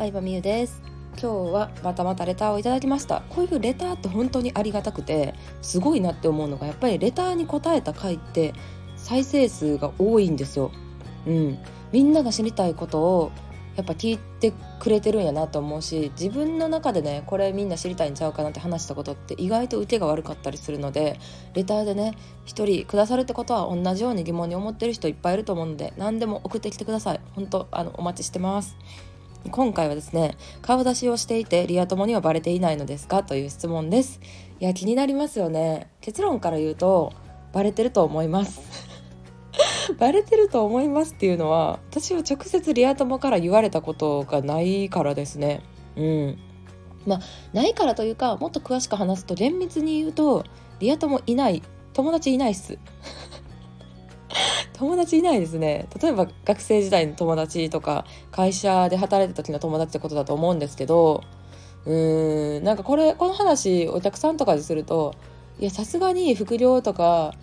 相葉美優です。今日はまたまたレターをいただきました。こういうレターって本当にありがたくてすごいなって思うのがやっぱりレターに答えた回って再生数が多いんですよ。うん。みんなが知りたいことをやっぱ聞いてくれてるんやなと思うし自分の中でねこれみんな知りたいんちゃうかなって話したことって意外と受けが悪かったりするのでレターでね1人くださるってことは同じように疑問に思ってる人いっぱいいると思うので何でも送ってきてください。本当あのお待ちしてます。今回はですね顔出しをしていてリア友にはバレていないのですか？という質問です。いや気になりますよね。結論から言うとバレてると思います。バレてると思いますっていうのは私は直接リア友から言われたことがないからですね。うん。まあないからというかもっと詳しく話すと厳密に言うとリア友いない友達いないっす。友達いないですね例えば学生時代の友達とか会社で働いた時の友達ってことだと思うんですけどうーんなんかこれこの話お客さんとかにするといやさすがに副業とか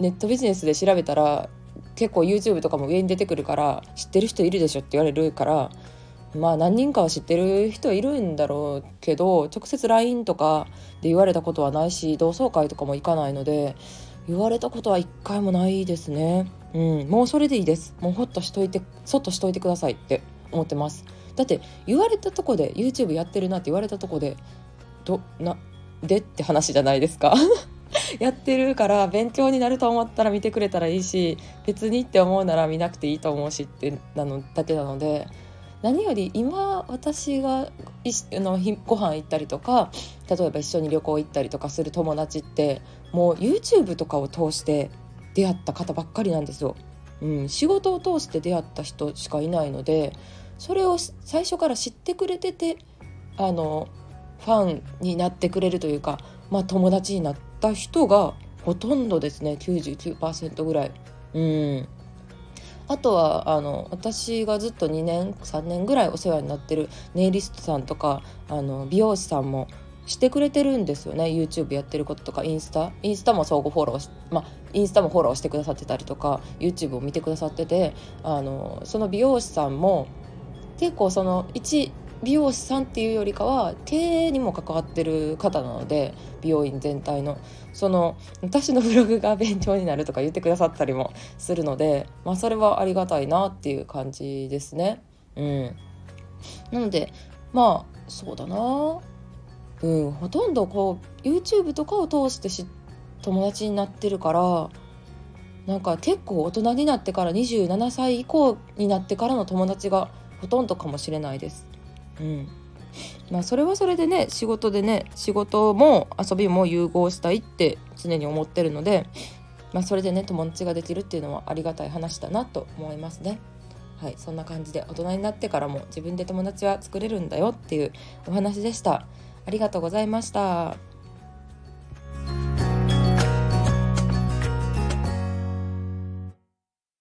ネットビジネスで調べたら結構 YouTube とかも上に出てくるから知ってる人いるでしょって言われるからまあ何人かは知ってる人いるんだろうけど直接 LINE とかで言われたことはないし同窓会とかも行かないので言われたことは一回もないですね。うん、もうそれでいいです。もうほっとしといて、そっとしといてくださいって思ってます。だって言われたとこで YouTube やってるなって言われたとこでどなでって話じゃないですか。やってるから勉強になると思ったら見てくれたらいいし別にって思うなら見なくていいと思うしってなのだけなので何より今私がいあのご飯行ったりとか例えば一緒に旅行行ったりとかする友達ってもう YouTube とかを通して出会った方ばっかりなんですよ。うん、仕事を通して出会った人しかいないのでそれを最初から知ってくれててあのファンになってくれるというか、まあ、友達になった人がほとんどですね99%ぐらい。うんあとはあの私がずっと2年3年ぐらいお世話になってるネイリストさんとかあの美容師さんもしてくれてるんですよね。YouTube やってることとかインスタ？インスタも相互フォローしまあインスタもフォローしてくださってたりとか YouTube を見てくださっててあのその美容師さんも結構その一美容師さんっていうよりかは経営にも関わってる方なので美容院全体の。その私のブログが勉強になるとか言ってくださったりもするので、まあ、それはありがたいなっていう感じですね。うん、なのでまあそうだな。うんほとんどこう YouTube とかを通してし友達になってるからなんか結構大人になってから27歳以降になってからの友達がほとんどかもしれないです。うんまあ、それはそれでね仕事でね仕事も遊びも融合したいって常に思ってるので、まあ、それでね友達ができるっていうのはありがたい話だなと思いますね。はい、そんな感じで大人になってからも自分で友達は作れるんだよっていうお話でした。ありがとうございました。